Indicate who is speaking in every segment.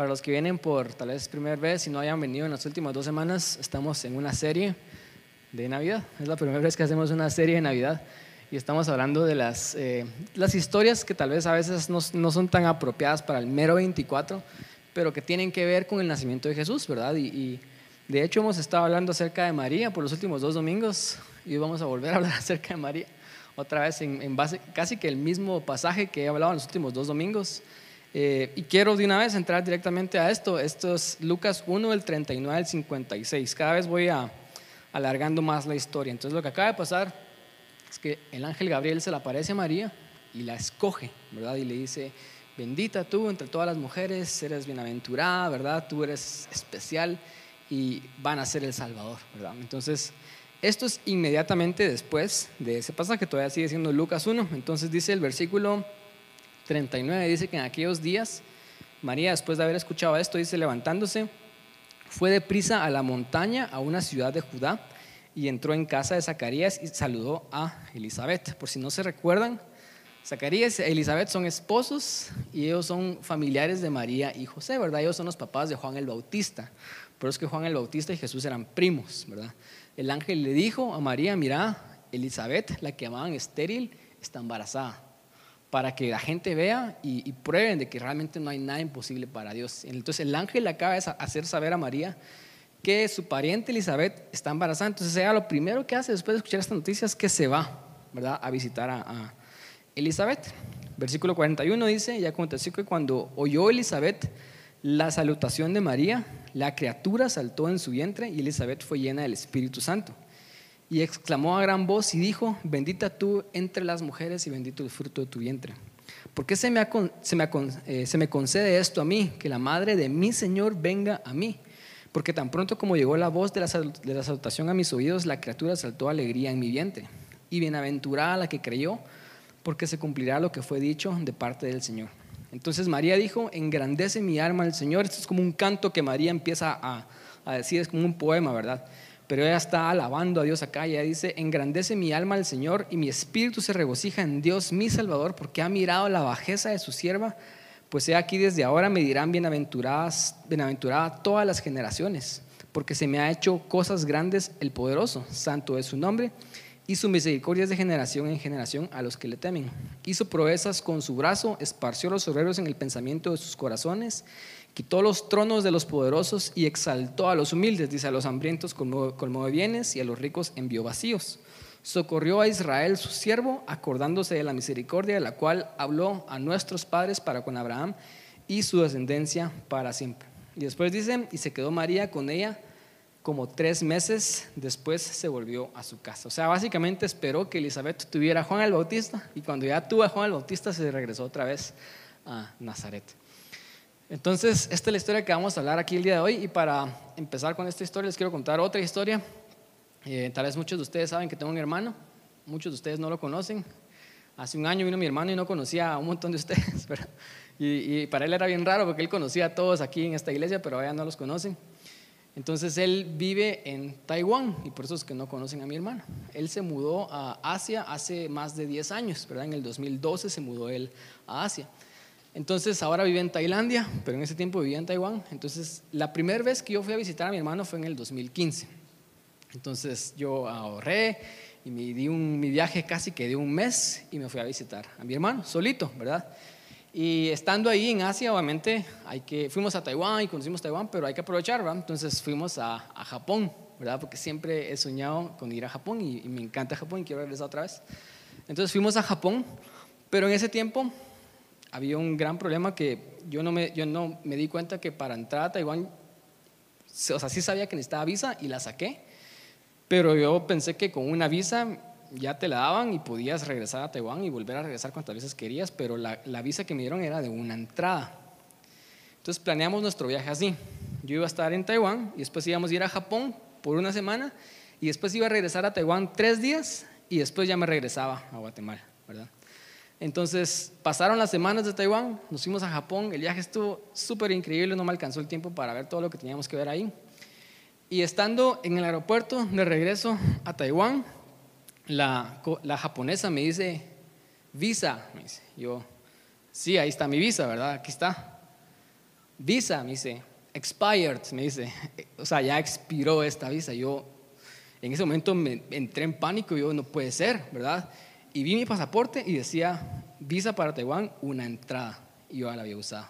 Speaker 1: Para los que vienen por tal vez primera vez y no hayan venido en las últimas dos semanas, estamos en una serie de Navidad. Es la primera vez que hacemos una serie de Navidad y estamos hablando de las, eh, historias que tal vez a veces no, son tan apropiadas para el mero 24, pero que tienen que ver con el nacimiento de Jesús, ¿verdad? Y, de hecho hemos estado hablando acerca de María por los últimos dos domingos y vamos a volver a hablar acerca de María otra vez en, base casi que el mismo pasaje que he hablado en los últimos dos domingos. Eh, y quiero de una vez entrar directamente a esto. Esto es Lucas 1, del 39 al 56. Cada vez voy a, alargando más la historia. Entonces lo que acaba de pasar es que el ángel Gabriel se le aparece a María y la escoge, ¿verdad? Y le dice, bendita tú entre todas las mujeres, eres bienaventurada, ¿verdad? Tú eres especial y van a ser el Salvador, ¿verdad? Entonces esto es inmediatamente después de ese pasaje, todavía sigue siendo Lucas 1. Entonces dice el versículo 39, dice que en aquellos días, María, después de haber escuchado esto, dice, levantándose, fue deprisa a la montaña, a una ciudad de Judá, y entró en casa de Zacarías y saludó a Elizabeth. Por si no se recuerdan, Zacarías y Elizabeth son esposos y ellos son familiares de María y José, ¿verdad? Ellos son los papás de Juan el Bautista. Por eso es que Juan el Bautista y Jesús eran primos, ¿verdad? el ángel le dijo a María, mira, Elizabeth, la que llamaban estéril, está embarazada, para que la gente vea y, prueben de que realmente no hay nada imposible para Dios. Entonces el ángel le acaba de hacer saber a María que su pariente Elizabeth está embarazada. Entonces ella lo primero que hace después de escuchar esta noticia es que se va, ¿verdad?, a visitar a, a Elizabeth. Versículo 41 dice, y aconteció que cuando oyó Elizabeth la salutación de María, la criatura saltó en su vientre y Elizabeth fue llena del Espíritu Santo. Y exclamó a gran voz y dijo, bendita tú entre las mujeres y bendito el fruto de tu vientre. ¿Por qué se me, eh, se me concede esto a mí, que la madre de mi Señor venga a mí? Porque tan pronto como llegó la voz de la, de la salutación a mis oídos, la criatura saltó alegría en mi vientre. Y bienaventurada la que creyó, porque se cumplirá lo que fue dicho de parte del Señor. Entonces María dijo, engrandece mi alma al Señor. Esto es como un canto que María empieza a, decir, es como un poema, ¿verdad? Pero ella está alabando a Dios acá y ella dice, engrandece mi alma al Señor y mi espíritu se regocija en Dios mi Salvador porque ha mirado la bajeza de su sierva, pues he aquí desde ahora me dirán bienaventuradas, bienaventuradas todas las generaciones, porque se me ha hecho cosas grandes el poderoso, santo es su nombre y su misericordia es de generación en generación a los que le temen. Hizo proezas con su brazo, esparció los obreros en el pensamiento de sus corazones, quitó los tronos de los poderosos y exaltó a los humildes, dice a los hambrientos colmó de bienes y a los ricos envió vacíos. Socorrió a Israel su siervo, acordándose de la misericordia de la cual habló a nuestros padres para con Abraham y su descendencia para siempre. Y después dice, y se quedó María con ella como tres meses después se volvió a su casa. O sea, básicamente esperó que Elizabeth tuviera a Juan el Bautista y cuando ya tuvo a Juan el Bautista se regresó otra vez a Nazaret. Entonces, esta es la historia que vamos a hablar aquí el día de hoy y para empezar con esta historia les quiero contar otra historia. Eh, tal vez muchos de ustedes saben que tengo un hermano, muchos de ustedes no lo conocen. Hace un año vino mi hermano y no conocía a un montón de ustedes, y, y para él era bien raro porque él conocía a todos aquí en esta iglesia, pero ahora no los conocen. Entonces él vive en Taiwán y por eso es que no conocen a mi hermano. Él se mudó a Asia hace más de 10 años, ¿verdad? En el 2012 se mudó él a Asia. Entonces ahora vive en Tailandia, pero en ese tiempo vivía en Taiwán. Entonces la primera vez que yo fui a visitar a mi hermano fue en el 2015. Entonces yo ahorré y me di un, mi viaje casi que de un mes y me fui a visitar a mi hermano solito, ¿verdad? Y estando ahí en Asia, obviamente, hay que, fuimos a Taiwán y conocimos Taiwán, pero hay que aprovechar, ¿verdad? Entonces fuimos a, a, Japón, ¿verdad? Porque siempre he soñado con ir a Japón y, me encanta Japón y quiero regresar otra vez. Entonces fuimos a Japón, pero en ese tiempo había un gran problema que yo no me, yo no me di cuenta que para entrar a Taiwán, o sea, sí sabía que necesitaba visa y la saqué, pero yo pensé que con una visa ya te la daban y podías regresar a Taiwán y volver a regresar cuantas veces querías, pero la, visa que me dieron era de una entrada. Entonces planeamos nuestro viaje así. Yo iba a estar en Taiwán y después íbamos a ir a Japón por una semana y después iba a regresar a Taiwán tres días y después ya me regresaba a Guatemala, ¿verdad? Entonces pasaron las semanas de Taiwán, nos fuimos a Japón, el viaje estuvo súper increíble, no me alcanzó el tiempo para ver todo lo que teníamos que ver ahí. Y estando en el aeropuerto de regreso a Taiwán, la, japonesa me dice, visa, me dice, yo, sí, ahí está mi visa, ¿verdad? Aquí está. visa, me dice, expired, me dice, o sea, ya expiró esta visa. Yo en ese momento me entré en pánico, yo no puede ser, ¿verdad? Y vi mi pasaporte y decía, visa para Taiwán, una entrada. Y yo la había usado.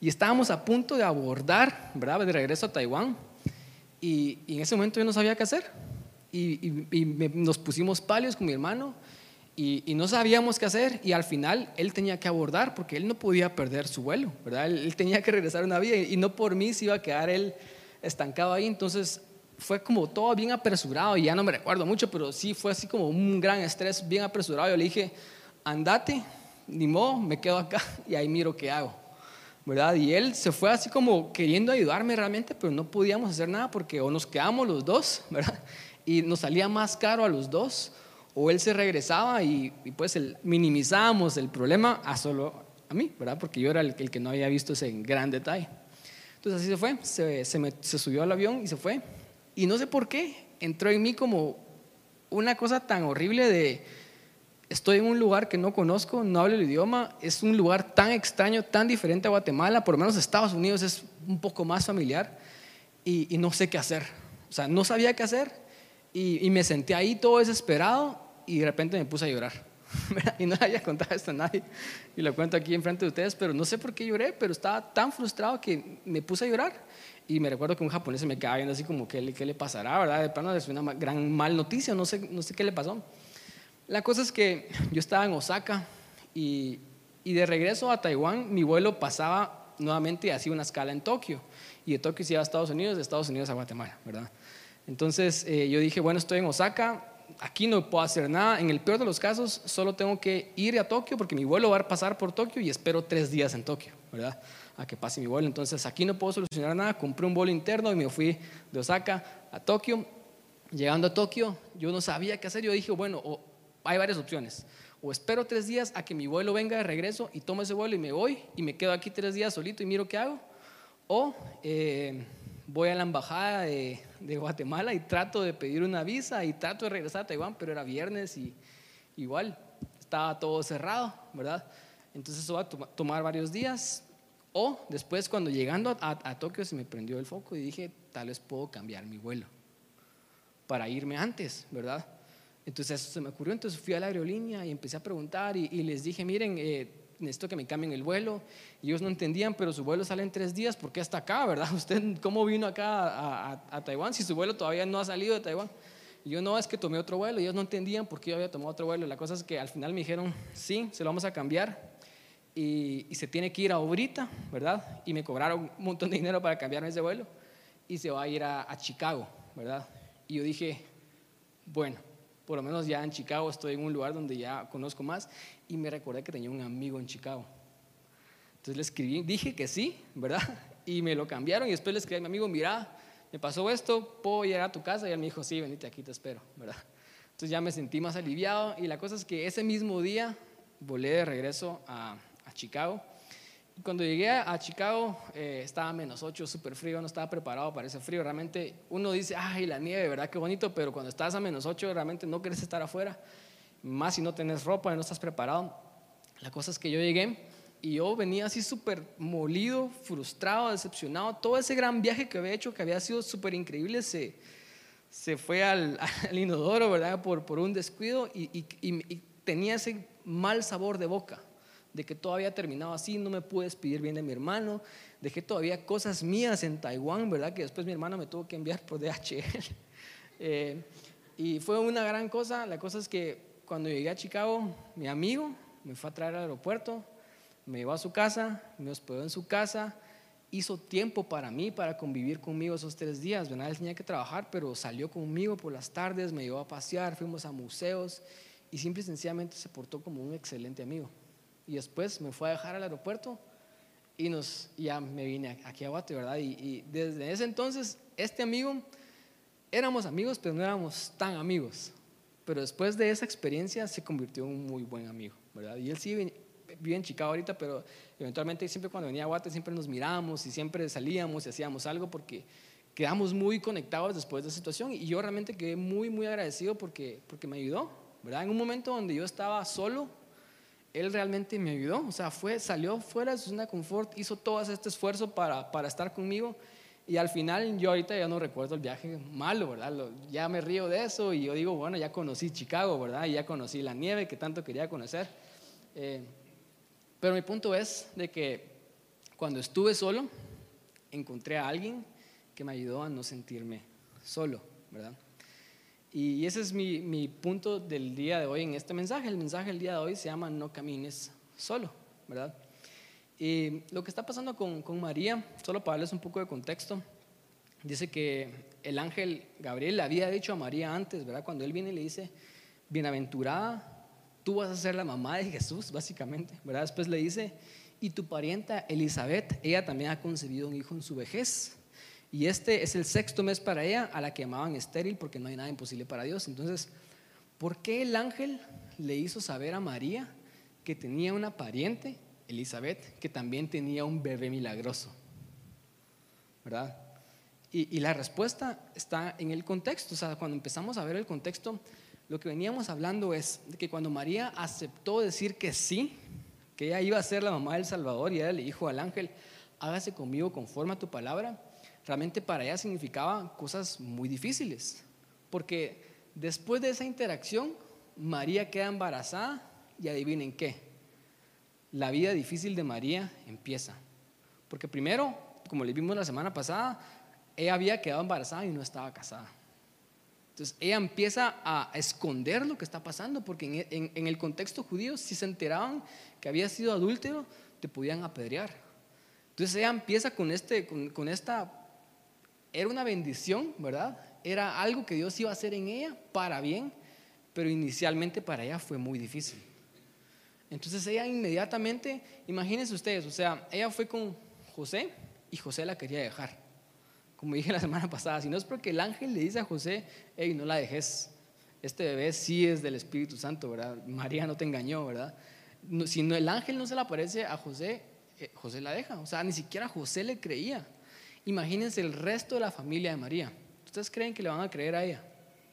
Speaker 1: Y estábamos a punto de abordar, ¿verdad? De regreso a Taiwán. Y, en ese momento yo no sabía qué hacer. Y, nos pusimos palios con mi hermano y, no sabíamos qué hacer. Y al final él tenía que abordar porque él no podía perder su vuelo, ¿verdad? Él, tenía que regresar a una vida y, no por mí se iba a quedar él estancado ahí. Entonces fue como todo bien apresurado y ya no me recuerdo mucho, pero sí fue así como un gran estrés, bien apresurado. Yo le dije, andate, ni modo, me quedo acá y ahí miro qué hago. ¿verdad? Y él se fue así como queriendo ayudarme realmente, pero no podíamos hacer nada porque o nos quedamos los dos, ¿verdad? Y nos salía más caro a los dos, o él se regresaba y, pues el, minimizábamos el problema a solo a mí, ¿verdad? Porque yo era el, que no había visto ese gran detalle. Entonces así se fue, se, se subió al avión y se fue. Y no sé por qué, entró en mí como una cosa tan horrible de estoy en un lugar que no conozco, no hablo el idioma, es un lugar tan extraño, tan diferente a Guatemala, por lo menos Estados Unidos es un poco más familiar y, no sé qué hacer. O sea, no sabía qué hacer y, me senté ahí todo desesperado y de repente me puse a llorar. y no le había contado esto a nadie y lo cuento aquí enfrente de ustedes, pero no sé por qué lloré, pero estaba tan frustrado que me puse a llorar. Y me recuerdo que un japonés se me quedaba viendo así como, ¿qué le, qué le pasará? ¿Verdad? De plano es una gran mal noticia, no sé, no sé qué le pasó. La cosa es que yo estaba en Osaka y, de regreso a Taiwán mi vuelo pasaba nuevamente hacía una escala en Tokio y de Tokio se iba a Estados Unidos, de Estados Unidos a Guatemala, ¿verdad? Entonces eh, yo dije, bueno, estoy en Osaka, aquí no puedo hacer nada, en el peor de los casos solo tengo que ir a Tokio porque mi vuelo va a pasar por Tokio y espero tres días en Tokio, ¿verdad? A que pase mi vuelo. Entonces aquí no puedo solucionar nada, compré un vuelo interno y me fui de Osaka a Tokio. Llegando a Tokio, yo no sabía qué hacer, yo dije, bueno, hay varias opciones. O espero tres días a que mi vuelo venga de regreso y tomo ese vuelo y me voy y me quedo aquí tres días solito y miro qué hago. O eh, voy a la embajada de, Guatemala y trato de pedir una visa y trato de regresar a Taiwán, pero era viernes y igual estaba todo cerrado, ¿verdad? Entonces eso va a tomar varios días. O después cuando llegando a, a Tokio se me prendió el foco y dije, tal vez puedo cambiar mi vuelo para irme antes, ¿verdad? Entonces eso se me ocurrió, entonces fui a la aerolínea y empecé a preguntar y, les dije, miren, eh, necesito que me cambien el vuelo. Y ellos no entendían, pero su vuelo sale en tres días, ¿por qué hasta acá, verdad? ¿Usted cómo vino acá a, Taiwán si su vuelo todavía no ha salido de Taiwán? Y yo no, es que tomé otro vuelo. Y ellos no entendían por qué yo había tomado otro vuelo. La cosa es que al final me dijeron, sí, se lo vamos a cambiar. Y, se tiene que ir a Obrita, ¿verdad? Y me cobraron un montón de dinero para cambiarme ese vuelo. Y se va a ir a Chicago, ¿verdad? Y yo dije, bueno, por lo menos ya en Chicago estoy en un lugar donde ya conozco más y me recordé que tenía un amigo en Chicago. Entonces le escribí, dije que sí, ¿verdad? Y me lo cambiaron y después le escribí a mi amigo, mira, me pasó esto, puedo llegar a tu casa y él me dijo, sí, venite aquí, te espero, ¿verdad? Entonces ya me sentí más aliviado y la cosa es que ese mismo día volé de regreso a, Chicago cuando llegué a Chicago eh, estaba menos 8, súper frío, no estaba preparado para ese frío. Realmente uno dice, ay, la nieve, ¿verdad? Qué bonito, pero cuando estás a menos 8 realmente no quieres estar afuera, más si no tienes ropa y no estás preparado. La cosa es que yo llegué y yo venía así súper molido, frustrado, decepcionado. Todo ese gran viaje que había hecho, que había sido súper increíble, se, se fue al, inodoro, ¿verdad? Por, por un descuido y tenía ese mal sabor de boca de que todo había terminado así, no me pude despedir bien de mi hermano, dejé todavía cosas mías en Taiwán, ¿verdad? Que después mi hermana me tuvo que enviar por DHL. Eh, y fue una gran cosa, la cosa es que cuando llegué a Chicago, mi amigo me fue a traer al aeropuerto, me llevó a su casa, me hospedó en su casa, hizo tiempo para mí, para convivir conmigo esos tres días. ¿verdad? Él tenía que trabajar, pero salió conmigo por las tardes, me llevó a pasear, fuimos a museos y simple y sencillamente se portó como un excelente amigo y después me fue a dejar al aeropuerto y nos, ya me vine aquí a Guate, ¿verdad? Y, desde ese entonces, este amigo, éramos amigos, pero no éramos tan amigos. Pero después de esa experiencia se convirtió en un muy buen amigo, ¿verdad? Y él sí vive en Chicago ahorita, pero eventualmente siempre cuando venía a Guate siempre nos mirábamos y siempre salíamos y hacíamos algo porque quedamos muy conectados después de esa situación y yo realmente quedé muy, muy agradecido porque, porque me ayudó, ¿verdad? En un momento donde yo estaba solo, Él realmente me ayudó, o sea, fue, salió fuera de su zona confort, hizo todo este esfuerzo para, para estar conmigo y al final yo ahorita ya no recuerdo el viaje malo, ¿verdad? ya me río de eso y yo digo, bueno, ya conocí Chicago, ¿verdad? Y ya conocí la nieve que tanto quería conocer. Eh, pero mi punto es de que cuando estuve solo, encontré a alguien que me ayudó a no sentirme solo, ¿verdad? Y ese es mi, mi, punto del día de hoy en este mensaje. El mensaje del día de hoy se llama No camines solo, ¿verdad? Y lo que está pasando con, con María, solo para darles un poco de contexto, dice que el ángel Gabriel le había dicho a María antes, ¿verdad? Cuando él viene y le dice, bienaventurada, tú vas a ser la mamá de Jesús, básicamente, ¿verdad? Después le dice, y tu parienta Elizabeth, ella también ha concebido un hijo en su vejez. Y este es el sexto mes para ella, a la que llamaban estéril, porque no hay nada imposible para Dios. Entonces, ¿por qué el ángel le hizo saber a María que tenía una pariente, Elizabeth, que también tenía un bebé milagroso? ¿Verdad? Y, la respuesta está en el contexto. O sea, cuando empezamos a ver el contexto, lo que veníamos hablando es que cuando María aceptó decir que sí, que ella iba a ser la mamá del Salvador y ella le dijo al ángel, hágase conmigo conforme a tu palabra, realmente para ella significaba cosas muy difíciles, porque después de esa interacción, María queda embarazada y adivinen qué, la vida difícil de María empieza, porque primero, como le vimos la semana pasada, ella había quedado embarazada y no estaba casada. Entonces ella empieza a esconder lo que está pasando, porque en, el contexto judío, si se enteraban que había sido adúltero, te podían apedrear. Entonces ella empieza con, este, con esta era una bendición, ¿verdad? Era algo que Dios iba a hacer en ella para bien, pero inicialmente para ella fue muy difícil. Entonces ella inmediatamente, imagínense ustedes, o sea, ella fue con José y José la quería dejar. Como dije la semana pasada, si no es porque el ángel le dice a José, hey, no la dejes, este bebé sí es del Espíritu Santo, ¿verdad? María no te engañó, ¿verdad? si no, el ángel no se le aparece a José, eh, José la deja, o sea, ni siquiera José le creía. Imagínense el resto de la familia de María. ¿Ustedes creen que le van a creer a ella?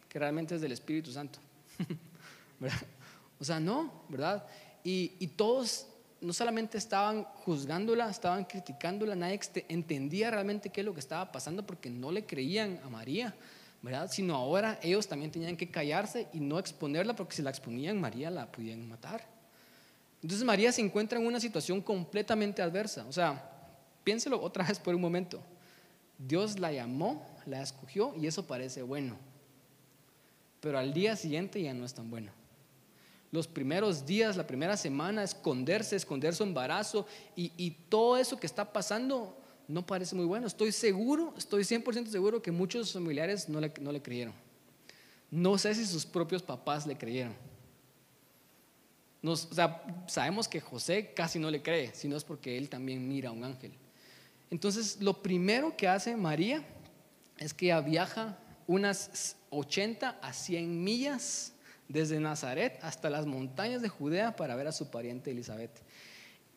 Speaker 1: Que realmente es del Espíritu Santo. O sea, no, ¿verdad? Y, todos no solamente estaban juzgándola, estaban criticándola, nadie entendía realmente qué es lo que estaba pasando porque no le creían a María, ¿verdad? Sino ahora ellos también tenían que callarse y no exponerla porque si la exponían, María la podían matar. Entonces María se encuentra en una situación completamente adversa. O sea, piénselo otra vez por un momento. Dios la llamó, la escogió y eso parece bueno. Pero al día siguiente ya no es tan bueno. Los primeros días, la primera semana, esconderse, esconder su embarazo y, todo eso que está pasando no parece muy bueno. Estoy seguro, estoy 100% seguro que muchos familiares no le, no le creyeron. No sé si sus propios papás le creyeron. Sabemos que José casi no le cree, sino es porque él también mira a un ángel. Entonces, lo primero que hace María es que viaja unas 80 a 100 millas desde Nazaret hasta las montañas de Judea para ver a su pariente Elizabeth.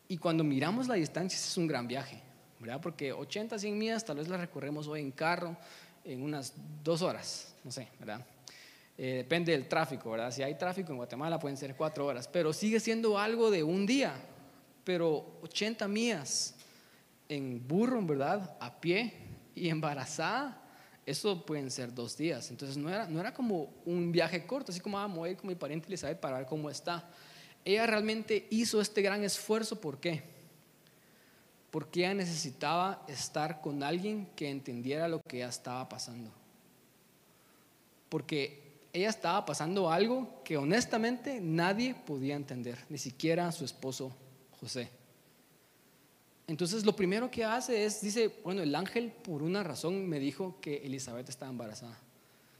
Speaker 1: Y cuando miramos la distancia, es un gran viaje, ¿verdad? Porque 80 a 100 millas tal vez las recorremos hoy en carro en unas dos horas, no sé, ¿verdad? Eh, depende del tráfico, ¿verdad? Si hay tráfico en Guatemala pueden ser cuatro horas, pero sigue siendo algo de un día, pero 80 millas en burro, ¿verdad? A pie y embarazada, eso pueden ser dos días. Entonces no era, no era como un viaje corto, así como vamos a ir con mi pariente Elizabeth para ver cómo está. Ella realmente hizo este gran esfuerzo, ¿por qué? Porque ella necesitaba estar con alguien que entendiera lo que ella estaba pasando. Porque ella estaba pasando algo que honestamente nadie podía entender, ni siquiera su esposo José. Entonces lo primero que hace es, dice, bueno, el ángel por una razón me dijo que Elizabeth estaba embarazada.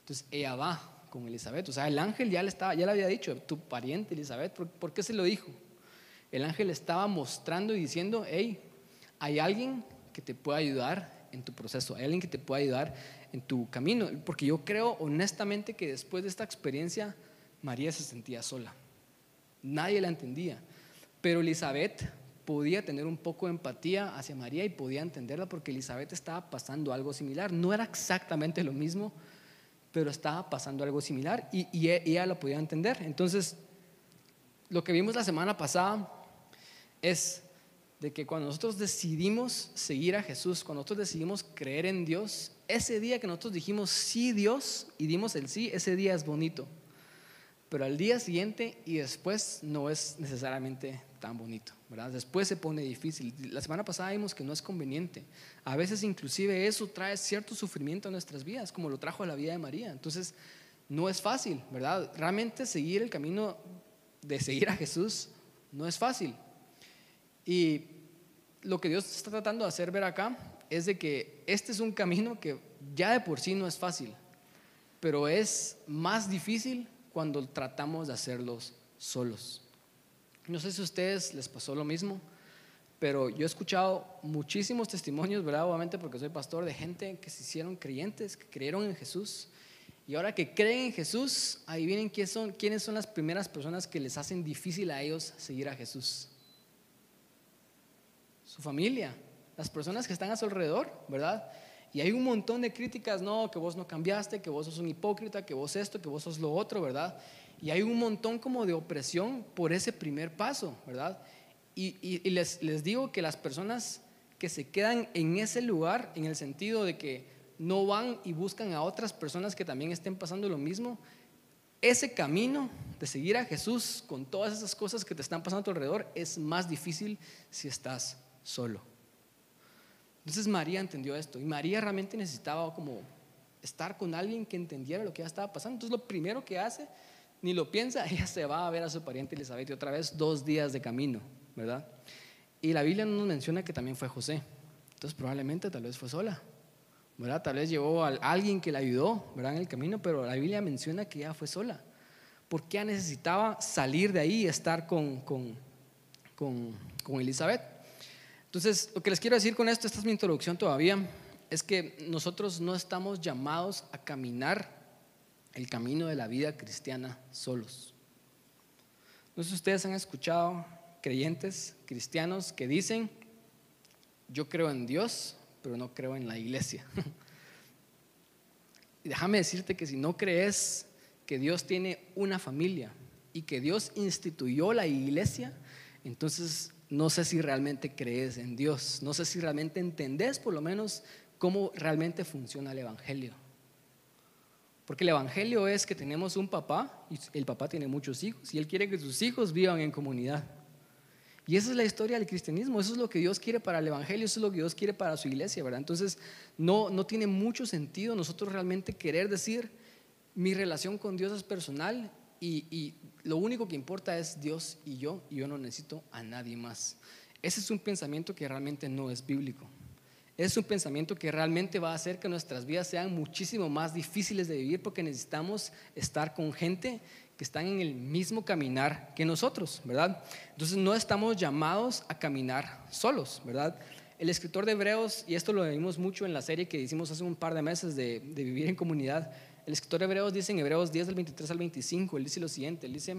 Speaker 1: Entonces ella va con Elizabeth, o sea, el ángel ya le, estaba, ya le había dicho, tu pariente Elizabeth, ¿por, qué se lo dijo? El ángel estaba mostrando y diciendo, hey, hay alguien que te puede ayudar en tu proceso, hay alguien que te puede ayudar en tu camino, porque yo creo honestamente que después de esta experiencia, María se sentía sola. Nadie la entendía, pero Elizabeth podía tener un poco de empatía hacia María y podía entenderla porque Elizabeth estaba pasando algo similar. No era exactamente lo mismo, pero estaba pasando algo similar y, y e, ella lo podía entender. Entonces, lo que vimos la semana pasada es de que cuando nosotros decidimos seguir a Jesús, cuando nosotros decidimos creer en Dios, ese día que nosotros dijimos sí Dios y dimos el sí, ese día es bonito. Pero al día siguiente y después no es necesariamente tan bonito, ¿verdad? Después se pone difícil. La semana pasada vimos que no es conveniente. A veces inclusive eso trae cierto sufrimiento a nuestras vidas, como lo trajo a la vida de María. Entonces, no es fácil, ¿verdad? Realmente seguir el camino de seguir a Jesús no es fácil. Y lo que Dios está tratando de hacer ver acá es de que este es un camino que ya de por sí no es fácil, pero es más difícil cuando tratamos de hacerlos solos. No sé si a ustedes les pasó lo mismo, pero yo he escuchado muchísimos testimonios, ¿verdad? Obviamente porque soy pastor de gente que se hicieron creyentes, que creyeron en Jesús. Y ahora que creen en Jesús, ahí vienen quiénes son, quiénes son las primeras personas que les hacen difícil a ellos seguir a Jesús su familia, las personas que están a su alrededor, ¿verdad? Y hay un montón de críticas, no, que vos no cambiaste, que vos sos un hipócrita, que vos esto, que vos sos lo otro, ¿verdad? Y hay un montón como de opresión por ese primer paso, ¿verdad? Y, les, les digo que las personas que se quedan en ese lugar, en el sentido de que no van y buscan a otras personas que también estén pasando lo mismo, ese camino de seguir a Jesús con todas esas cosas que te están pasando a tu alrededor es más difícil si estás solo. Entonces María entendió esto y María realmente necesitaba como estar con alguien que entendiera lo que ya estaba pasando. Entonces lo primero que hace, ni lo piensa, ella se va a ver a su pariente Elizabeth y otra vez dos días de camino, ¿verdad? Y la Biblia no nos menciona que también fue José. Entonces probablemente tal vez fue sola, ¿verdad? Tal vez llevó a alguien que la ayudó, ¿verdad? En el camino, pero la Biblia menciona que ella fue sola. Porque ella necesitaba salir de ahí y estar con, con, con, con Elizabeth. Entonces, lo que les quiero decir con esto, esta es mi introducción todavía, es que nosotros no estamos llamados a caminar el camino de la vida cristiana solos. No sé si ustedes han escuchado creyentes cristianos que dicen, yo creo en Dios, pero no creo en la iglesia. y déjame decirte que si no crees que Dios tiene una familia y que Dios instituyó la iglesia, entonces no sé si realmente crees en Dios, no sé si realmente entendés por lo menos cómo realmente funciona el Evangelio. Porque el Evangelio es que tenemos un papá y el papá tiene muchos hijos y él quiere que sus hijos vivan en comunidad. Y esa es la historia del cristianismo, eso es lo que Dios quiere para el Evangelio, eso es lo que Dios quiere para su iglesia, ¿verdad? Entonces no, no tiene mucho sentido nosotros realmente querer decir, mi relación con Dios es personal y, lo único que importa es Dios y yo, y yo no necesito a nadie más. Ese es un pensamiento que realmente no es bíblico. Es un pensamiento que realmente va a hacer que nuestras vidas sean muchísimo más difíciles de vivir porque necesitamos estar con gente que están en el mismo caminar que nosotros, ¿verdad? Entonces no estamos llamados a caminar solos, ¿verdad? El escritor de Hebreos, y esto lo vimos mucho en la serie que hicimos hace un par de meses de, de vivir en comunidad, el escritor de Hebreos dice en Hebreos 10 del 23 al 25, él dice lo siguiente, él dice,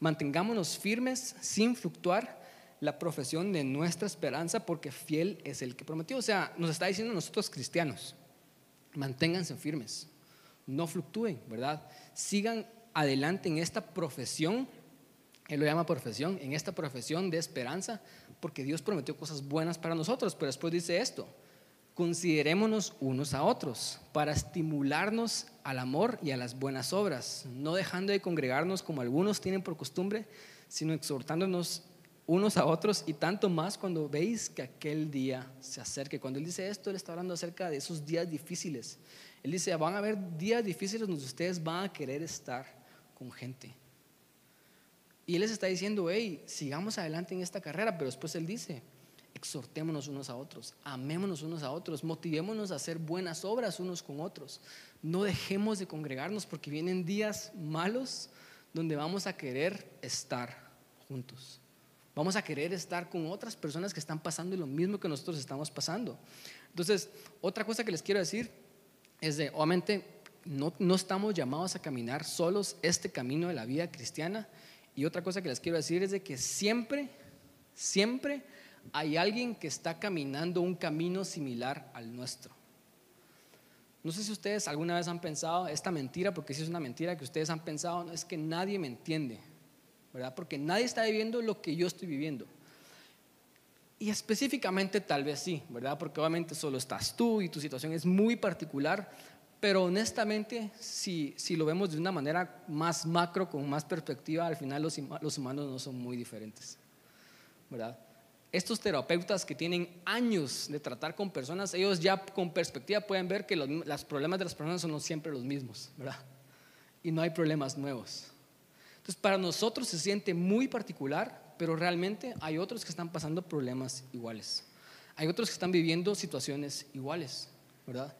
Speaker 1: mantengámonos firmes sin fluctuar la profesión de nuestra esperanza porque fiel es el que prometió. O sea, nos está diciendo nosotros cristianos, manténganse firmes, no fluctúen, ¿verdad? Sigan adelante en esta profesión, él lo llama profesión, en esta profesión de esperanza, porque Dios prometió cosas buenas para nosotros, pero después dice esto, considerémonos unos a otros para estimularnos al amor y a las buenas obras, no dejando de congregarnos como algunos tienen por costumbre, sino exhortándonos unos a otros y tanto más cuando veis que aquel día se acerque. Cuando él dice esto, él está hablando acerca de esos días difíciles. Él dice, van a haber días difíciles donde ustedes van a querer estar con gente. Y él les está diciendo, hey, sigamos adelante en esta carrera, pero después él dice, exhortémonos unos a otros, amémonos unos a otros, motivémonos a hacer buenas obras unos con otros. No dejemos de congregarnos porque vienen días malos donde vamos a querer estar juntos. Vamos a querer estar con otras personas que están pasando lo mismo que nosotros estamos pasando. Entonces, otra cosa que les quiero decir es de, obviamente, no, no estamos llamados a caminar solos este camino de la vida cristiana. Y otra cosa que les quiero decir es de que siempre, siempre hay alguien que está caminando un camino similar al nuestro. No sé si ustedes alguna vez han pensado esta mentira, porque si es una mentira que ustedes han pensado, es que nadie me entiende. ¿Verdad? Porque nadie está viviendo lo que yo estoy viviendo. Y específicamente tal vez sí, ¿verdad? Porque obviamente solo estás tú y tu situación es muy particular, pero honestamente, si, si lo vemos de una manera más macro, con más perspectiva, al final los, los humanos no son muy diferentes, ¿verdad? Estos terapeutas que tienen años de tratar con personas, ellos ya con perspectiva pueden ver que los, problemas de las personas son siempre los mismos, ¿verdad? Y no hay problemas nuevos. Entonces, para nosotros se siente muy particular, pero realmente hay otros que están pasando problemas iguales. Hay otros que están viviendo situaciones iguales, ¿verdad?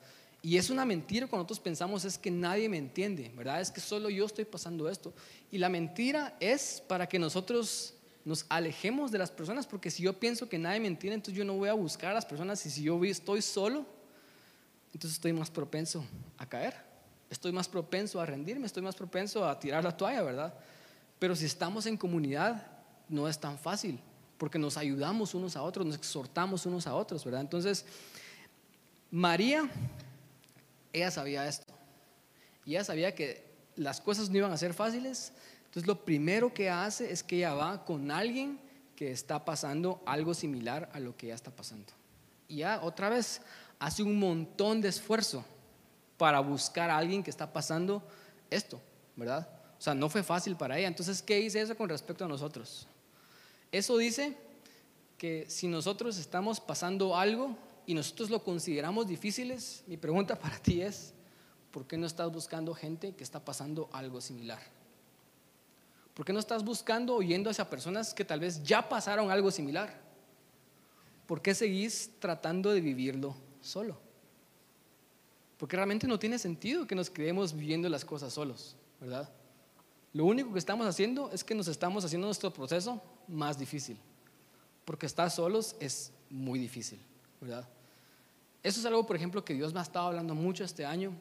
Speaker 1: Y es una mentira cuando nosotros pensamos es que nadie me entiende, ¿verdad? Es que solo yo estoy pasando esto. Y la mentira es para que nosotros nos alejemos de las personas, porque si yo pienso que nadie me entiende, entonces yo no voy a buscar a las personas y si yo estoy solo, entonces estoy más propenso a caer, estoy más propenso a rendirme, estoy más propenso a tirar la toalla, ¿verdad? Pero si estamos en comunidad, no es tan fácil, porque nos ayudamos unos a otros, nos exhortamos unos a otros, ¿verdad? Entonces, María ella sabía esto. Y ella sabía que las cosas no iban a ser fáciles. Entonces lo primero que hace es que ella va con alguien que está pasando algo similar a lo que ella está pasando. Y ya otra vez hace un montón de esfuerzo para buscar a alguien que está pasando esto, ¿verdad? O sea, no fue fácil para ella. Entonces, ¿qué dice eso con respecto a nosotros? Eso dice que si nosotros estamos pasando algo, y nosotros lo consideramos difíciles, mi pregunta para ti es, ¿por qué no estás buscando gente que está pasando algo similar? ¿Por qué no estás buscando oyendo a personas que tal vez ya pasaron algo similar? ¿Por qué seguís tratando de vivirlo solo? Porque realmente no tiene sentido que nos quedemos viviendo las cosas solos, ¿verdad? Lo único que estamos haciendo es que nos estamos haciendo nuestro proceso más difícil. Porque estar solos es muy difícil, ¿verdad? Eso es algo, por ejemplo, que Dios me ha estado hablando mucho este año.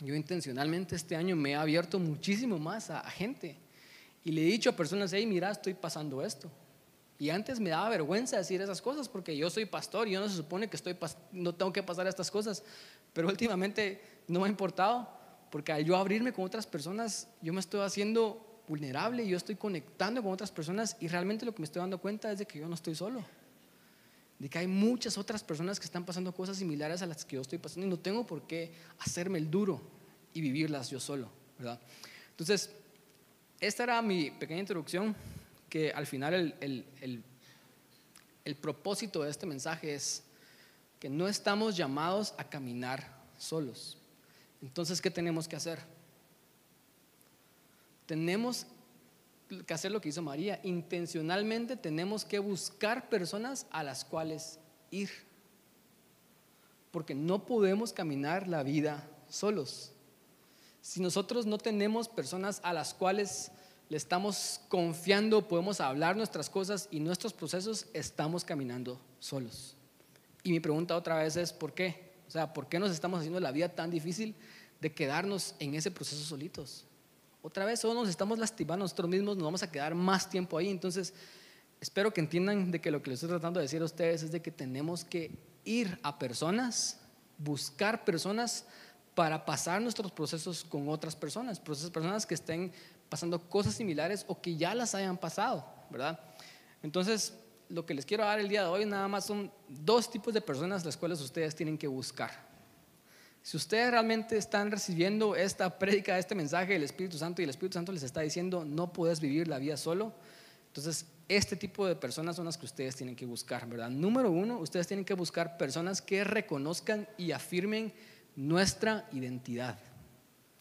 Speaker 1: Yo intencionalmente este año me he abierto muchísimo más a, gente. Y le he dicho a personas, hey, mira, estoy pasando esto. Y antes me daba vergüenza decir esas cosas porque yo soy pastor y yo no se supone que estoy no tengo que pasar estas cosas. Pero últimamente no me ha importado porque al yo abrirme con otras personas, yo me estoy haciendo vulnerable, yo estoy conectando con otras personas y realmente lo que me estoy dando cuenta es de que yo no estoy solo de que hay muchas otras personas que están pasando cosas similares a las que yo estoy pasando y no tengo por qué hacerme el duro y vivirlas yo solo, ¿verdad? Entonces, esta era mi pequeña introducción, que al final el, el, el propósito de este mensaje es que no estamos llamados a caminar solos. Entonces, ¿qué tenemos que hacer? Tenemos que hacer lo que hizo María. Intencionalmente tenemos que buscar personas a las cuales ir. Porque no podemos caminar la vida solos. Si nosotros no tenemos personas a las cuales le estamos confiando, podemos hablar nuestras cosas y nuestros procesos, estamos caminando solos. Y mi pregunta otra vez es, ¿por qué? Sea, ¿por qué nos estamos haciendo la vida tan difícil de quedarnos en ese proceso solitos? otra vez solo nos estamos lastimando nosotros mismos, nos vamos a quedar más tiempo ahí. Entonces, espero que entiendan de que lo que les estoy tratando de decir a ustedes es de que tenemos que ir a personas, buscar personas para pasar nuestros procesos con otras personas, personas que estén pasando cosas similares o que ya las hayan pasado, ¿verdad? Entonces, lo que les quiero dar el día de hoy nada más son dos tipos de personas las cuales ustedes tienen que buscar. Si ustedes realmente están recibiendo esta prédica, este mensaje del Espíritu Santo y el Espíritu Santo les está diciendo no puedes vivir la vida solo, entonces este tipo de personas son las que ustedes tienen que buscar, ¿verdad? Número uno, ustedes tienen que buscar personas que reconozcan y afirmen nuestra identidad.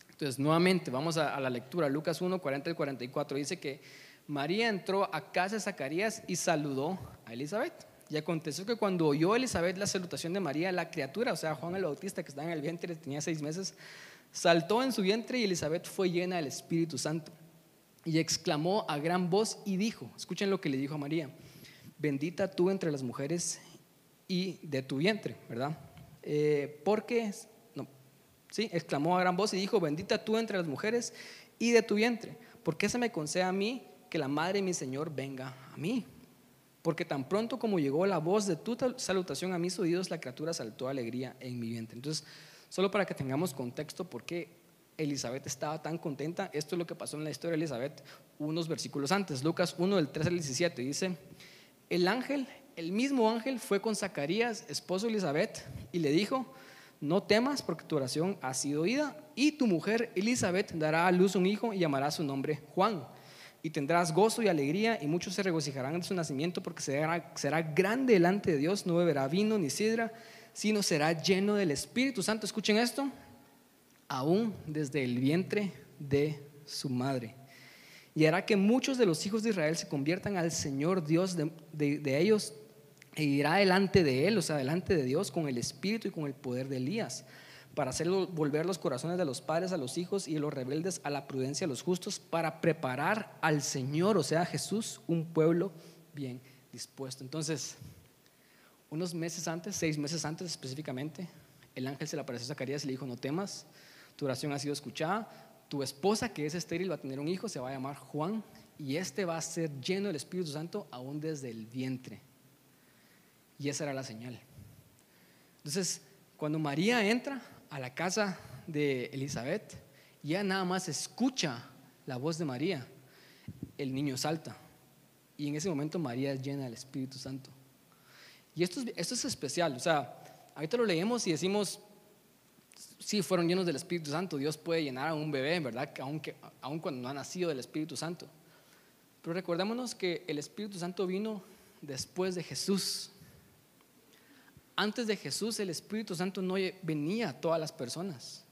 Speaker 1: Entonces, nuevamente, vamos a, la lectura, Lucas 1, 40 y 44, dice que María entró a casa de Zacarías y saludó a Elizabeth. Y aconteció que cuando oyó Elizabeth la salutación de María, la criatura, o sea, Juan el Bautista que estaba en el vientre, tenía seis meses, saltó en su vientre y Elizabeth fue llena del Espíritu Santo. Y exclamó a gran voz y dijo, escuchen lo que le dijo a María, bendita tú entre las mujeres y de tu vientre, ¿verdad? Eh, porque, no, sí, exclamó a gran voz y dijo, bendita tú entre las mujeres y de tu vientre, ¿por qué se me concede a mí que la madre de mi Señor venga a mí? porque tan pronto como llegó la voz de tu salutación a mis oídos, la criatura saltó alegría en mi vientre. Entonces, solo para que tengamos contexto, ¿por qué Elizabeth estaba tan contenta. Esto es lo que pasó en la historia de Elizabeth unos versículos antes. Lucas 1 del 3 al 17 dice, el ángel, el mismo ángel fue con Zacarías, esposo de Elizabeth, y le dijo, no temas porque tu oración ha sido oída y tu mujer Elizabeth dará a luz un hijo y llamará su nombre Juan. Y tendrás gozo y alegría y muchos se regocijarán de su nacimiento porque será, será grande delante de Dios, no beberá vino ni sidra, sino será lleno del Espíritu Santo. Escuchen esto aún desde el vientre de su madre. Y hará que muchos de los hijos de Israel se conviertan al Señor Dios de, ellos e irá delante de Él, o sea, delante de Dios, con el espíritu y con el poder de Elías, para hacer volver los corazones de los padres a los hijos y de los rebeldes a la prudencia a los justos, para preparar al Señor, o sea, Jesús, un pueblo bien dispuesto. Entonces, unos meses antes, seis meses antes específicamente, el ángel se le apareció a Zacarías y le dijo, no temas, tu oración ha sido escuchada, tu esposa que es estéril va a tener un hijo, se va a llamar Juan, y este va a ser lleno del Espíritu Santo aún desde el vientre. Y esa era la señal. Entonces, cuando María entra a la casa de Elizabeth, ya nada más escucha la voz de María, el niño salta. Y en ese momento María es llena del Espíritu Santo. Y esto esto es especial, o sea, ahorita lo leemos y decimos, sí fueron llenos del Espíritu Santo. Dios puede llenar a un bebé, ¿verdad? Aunque, aun cuando no ha nacido del Espíritu Santo. Pero recordémonos que el Espíritu Santo vino después de Jesús. Antes de Jesús el Espíritu Santo no venía a todas las personas.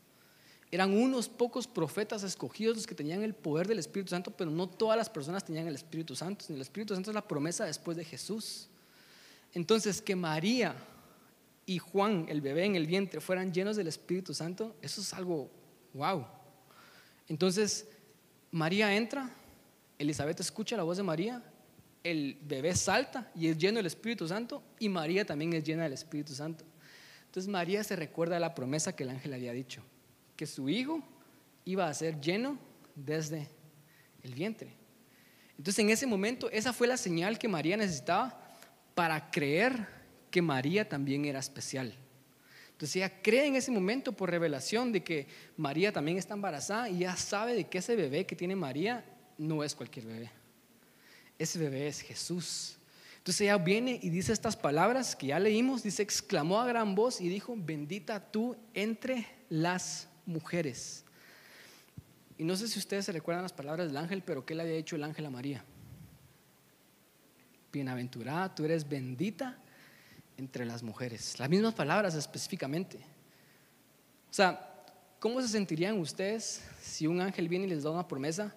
Speaker 1: Eran unos pocos profetas escogidos los que tenían el poder del Espíritu Santo, pero no todas las personas tenían el Espíritu Santo. El Espíritu Santo es la promesa después de Jesús. Entonces, que María y Juan, el bebé en el vientre, fueran llenos del Espíritu Santo, eso es algo wow. Entonces, María entra, Elizabeth escucha la voz de María, el bebé salta y es lleno del Espíritu Santo, y María también es llena del Espíritu Santo. Entonces, María se recuerda la promesa que el ángel había dicho, que su hijo iba a ser lleno desde el vientre. Entonces, en ese momento, esa fue la señal que María necesitaba para creer que María también era especial. Entonces ella cree en ese momento por revelación de que María también está embarazada y ya sabe de que ese bebé que tiene María no es cualquier bebé. Ese bebé es Jesús. Entonces ella viene y dice estas palabras que ya leímos, dice, exclamó a gran voz y dijo, bendita tú entre las mujeres. Y no sé si ustedes se recuerdan las palabras del ángel, pero ¿qué le había dicho el ángel a María? Bienaventurada, tú eres bendita entre las mujeres. Las mismas palabras específicamente. O sea, ¿cómo se sentirían ustedes si un ángel viene y les da una promesa,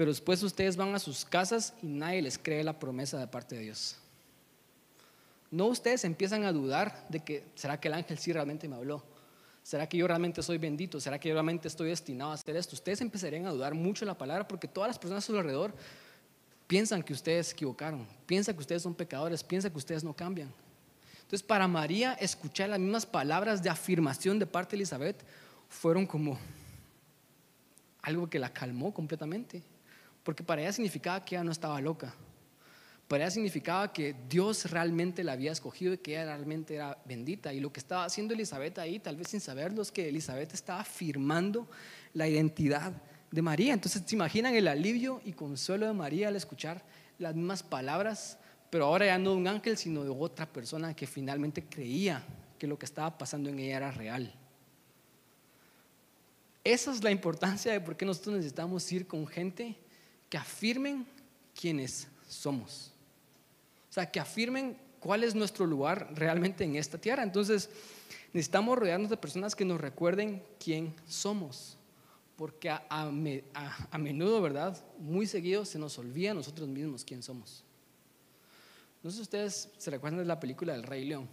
Speaker 1: pero después ustedes van a sus casas y nadie les cree la promesa de parte de Dios? No ustedes empiezan a dudar de que, ¿será que el ángel sí realmente me habló? ¿Será que yo realmente soy bendito? ¿Será que yo realmente estoy destinado a hacer esto? Ustedes empezarían a dudar mucho la palabra porque todas las personas a su alrededor piensan que ustedes se equivocaron, piensan que ustedes son pecadores, piensan que ustedes no cambian. Entonces, para María, escuchar las mismas palabras de afirmación de parte de Elizabeth fueron como algo que la calmó completamente. Porque para ella significaba que ella no estaba loca. Para ella significaba que Dios realmente la había escogido y que ella realmente era bendita. Y lo que estaba haciendo Elizabeth ahí, tal vez sin saberlo, es que Elizabeth estaba afirmando la identidad de María. Entonces, ¿se imaginan el alivio y consuelo de María al escuchar las mismas palabras pero ahora ya no de un ángel, sino de otra persona que finalmente creía que lo que estaba pasando en ella era real. Esa es la importancia de por qué nosotros necesitamos ir con gente que afirmen quiénes somos. O sea, que afirmen cuál es nuestro lugar realmente en esta tierra. Entonces, necesitamos rodearnos de personas que nos recuerden quién somos. Porque a, a menudo, ¿verdad? Muy seguido se nos olvida a nosotros mismos quién somos. No sé si ustedes se recuerdan de la película del Rey León.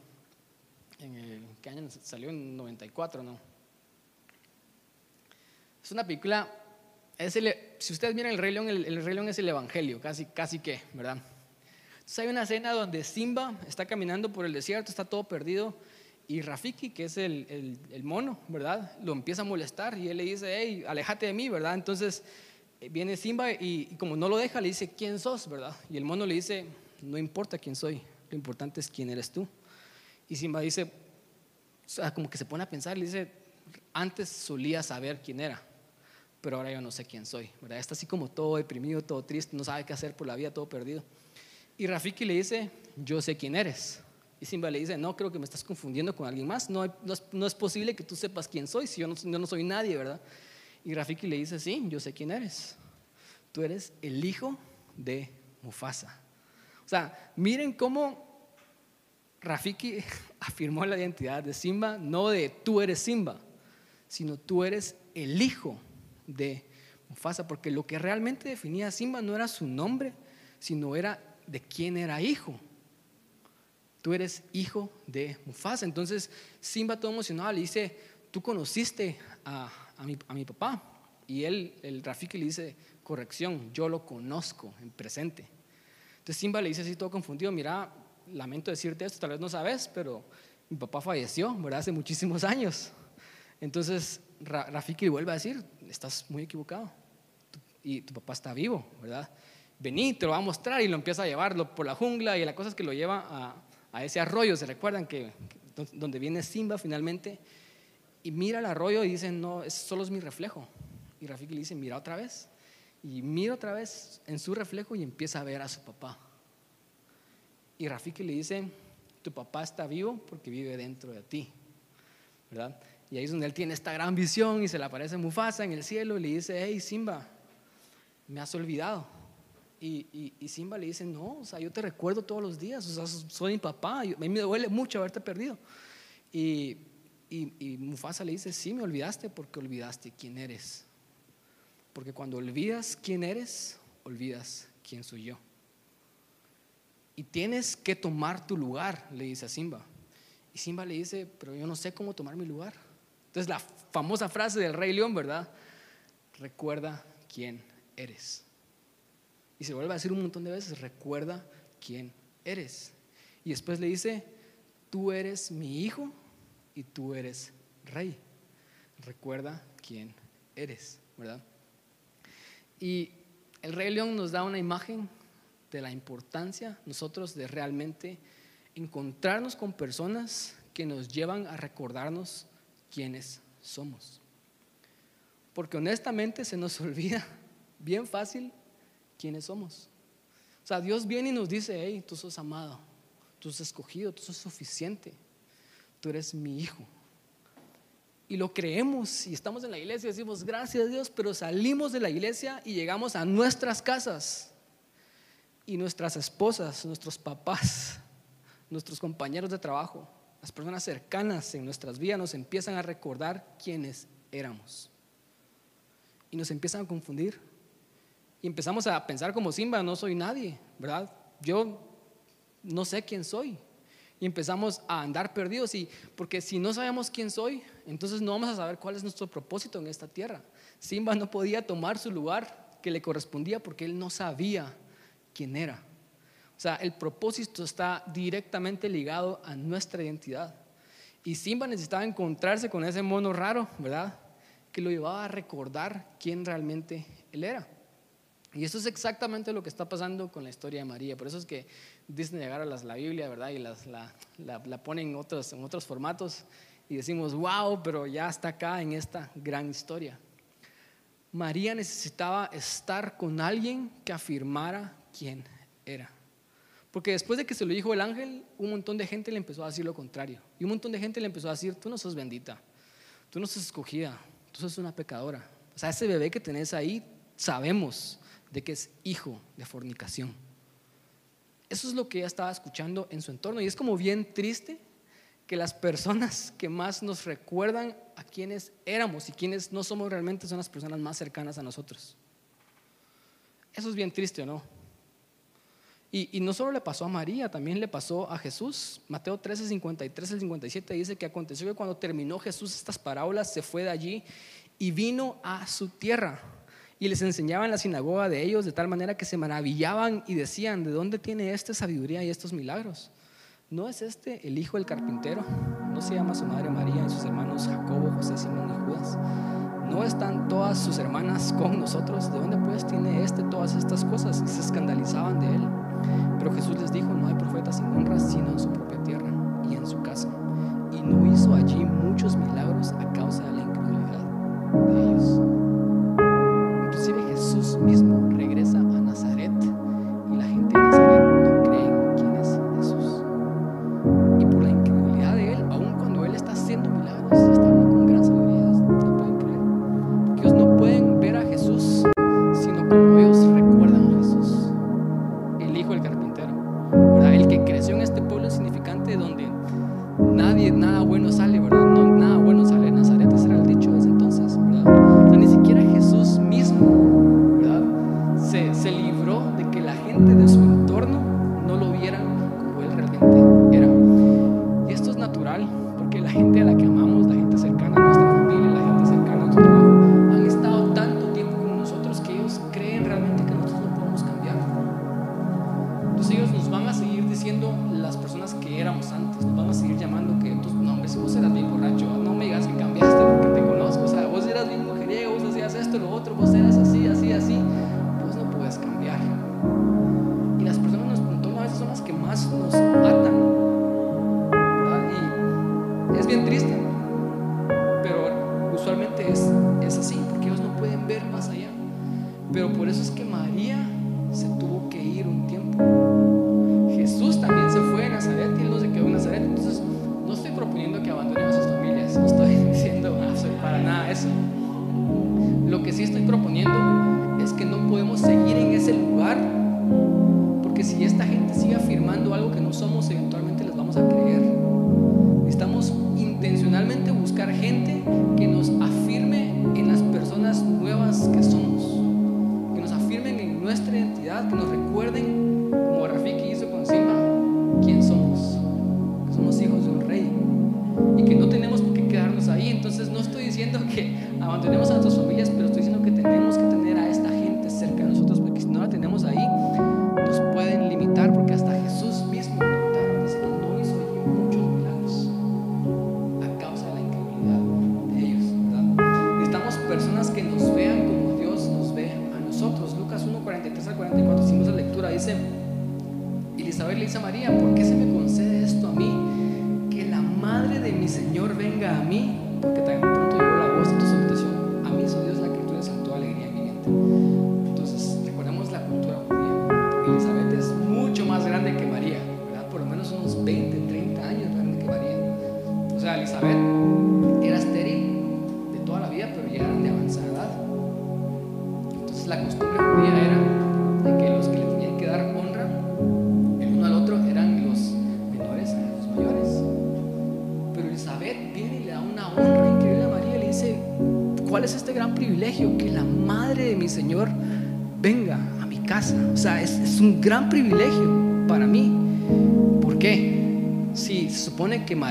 Speaker 1: En el, ¿Qué año salió? En 94, ¿no? Es una película. Si ustedes miran el Rey León, el, Rey León es el Evangelio, casi, casi que, ¿verdad? Entonces hay una escena donde Simba está caminando por el desierto, está todo perdido, y Rafiki, que es el, el, mono, ¿verdad? Lo empieza a molestar y él le dice, hey, aléjate de mí, ¿verdad? Entonces eh, viene Simba y, y como no lo deja, le dice, ¿quién sos, verdad? Y el mono le dice, no importa quién soy, lo importante es quién eres tú. Y Simba dice, o sea, como que se pone a pensar, le dice, antes solía saber quién era, pero ahora yo no sé quién soy, ¿verdad? Está así como todo deprimido, todo triste, no sabe qué hacer por la vida, todo perdido. Y Rafiki le dice, yo sé quién eres. Y Simba le dice, no, creo que me estás confundiendo con alguien más, no, no, es, posible que tú sepas quién soy, si yo no, yo no soy nadie, ¿verdad? Y Rafiki le dice, sí, yo sé quién eres. Tú eres el hijo de Mufasa. O sea, miren cómo Rafiki afirmó la identidad de Simba, no de tú eres Simba, sino tú eres el hijo de Mufasa, porque lo que realmente definía a Simba no era su nombre, sino era de quién era hijo. Tú eres hijo de Mufasa. Entonces Simba todo emocionado le dice, tú conociste a, mi, papá. Y él, el Rafiki le dice, corrección, yo lo conozco en presente. Entonces Simba le dice así todo confundido, mira, lamento decirte esto, tal vez no sabes, pero mi papá falleció, ¿verdad? Hace muchísimos años. Entonces Rafiki vuelve a decir, estás muy equivocado. Y tu papá está vivo, ¿verdad? Vení, te lo va a mostrar y lo empieza a llevarlo por la jungla y la cosa es que lo lleva a, ese arroyo. ¿Se recuerdan que, donde viene Simba finalmente? Y mira el arroyo y dice, no, es, solo es mi reflejo. Y Rafiki le dice, mira otra vez. Y mira otra vez en su reflejo y empieza a ver a su papá. Y Rafiki le dice, tu papá está vivo porque vive dentro de ti. ¿Verdad? Y ahí es donde él tiene esta gran visión y se le aparece Mufasa en el cielo y le dice, hey Simba, me has olvidado. Y, Simba le dice, no, o sea, yo te recuerdo todos los días, o sea, soy mi papá, a mí me duele mucho haberte perdido. Y, y Mufasa le dice, sí, me olvidaste porque olvidaste quién eres. Porque cuando olvidas quién eres, olvidas quién soy yo. Y tienes que tomar tu lugar, le dice a Simba. Y Simba le dice, pero yo no sé cómo tomar mi lugar. Entonces la famosa frase del rey león, ¿verdad? Recuerda quién eres. Y se vuelve a decir un montón de veces, recuerda quién eres. Y después le dice, tú eres mi hijo y tú eres rey. Recuerda quién eres, ¿verdad? Y el rey león nos da una imagen de la importancia nosotros de realmente encontrarnos con personas que nos llevan a recordarnos quiénes somos. Porque honestamente se nos olvida bien fácil quiénes somos. O sea, Dios viene y nos dice, hey, tú sos amado, tú sos escogido, tú sos suficiente, tú eres mi hijo. Y lo creemos y estamos en la iglesia y decimos, gracias a Dios, pero salimos de la iglesia y llegamos a nuestras casas. Y nuestras esposas, nuestros papás, nuestros compañeros de trabajo, las personas cercanas en nuestras vidas nos empiezan a recordar quiénes éramos. Y nos empiezan a confundir. Y empezamos a pensar como Simba, no soy nadie, ¿verdad? Yo no sé quién soy. Y empezamos a andar perdidos. Y porque si no sabemos quién soy, entonces no vamos a saber cuál es nuestro propósito en esta tierra. Simba no podía tomar su lugar que le correspondía porque él no sabía quién era. O sea, el propósito está directamente ligado a nuestra identidad. Y Simba necesitaba encontrarse con ese mono raro, ¿verdad? Que lo llevaba a recordar quién realmente él era. Y eso es exactamente lo que está pasando con la historia de María. Por eso es que Disney agarra la Biblia, ¿verdad? Y la, la pone en otros, en otros formatos y decimos, wow, pero ya está acá en esta gran historia. María necesitaba estar con alguien que afirmara quién era. Porque después de que se lo dijo el ángel, un montón de gente le empezó a decir lo contrario. Y un montón de gente le empezó a decir, tú no sos bendita, tú no sos escogida, tú sos una pecadora. O sea, ese bebé que tenés ahí, sabemos de que es hijo de fornicación. Eso es lo que ella estaba escuchando en su entorno. Y es como bien triste que las personas que más nos recuerdan a quienes éramos y quienes no somos realmente son las personas más cercanas a nosotros. Eso es bien triste, ¿o no? Y, no solo le pasó a María, también le pasó a Jesús. Mateo 13, 53 al 57 dice que aconteció que cuando terminó Jesús estas parábolas, se fue de allí y vino a su tierra. Y les enseñaba en la sinagoga de ellos de tal manera que se maravillaban y decían, ¿de dónde tiene esta sabiduría y estos milagros? ¿No es este el hijo del carpintero? ¿No se llama su madre María y sus hermanos Jacobo, José, Simón y Judas? ¿No están todas sus hermanas con nosotros? ¿De dónde pues tiene este todas estas cosas? Y se escandalizaban de él. Pero Jesús les dijo, no hay profeta sin honra sino en su propia tierra y en su casa. Y no hizo allí muchos milagros a causa de la incredulidad de ellos. Diciendo que abandonemos a nuestras familias, pero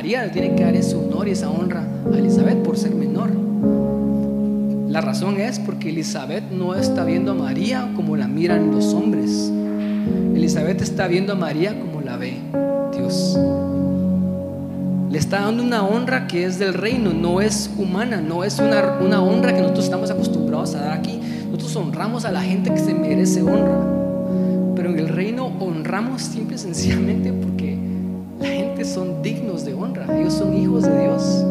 Speaker 1: María le tiene que dar ese honor y esa honra a Elizabeth por ser menor. La razón es porque Elizabeth no está viendo a María como la miran los hombres. Elizabeth está viendo a María como la ve Dios. Le está dando una honra que es del reino, no es humana, no es una, una honra que nosotros estamos acostumbrados a dar aquí. Nosotros honramos a la gente que se merece honra. Pero en el reino honramos simple y sencillamente porque son dignos de honra. Ellos son hijos de Dios.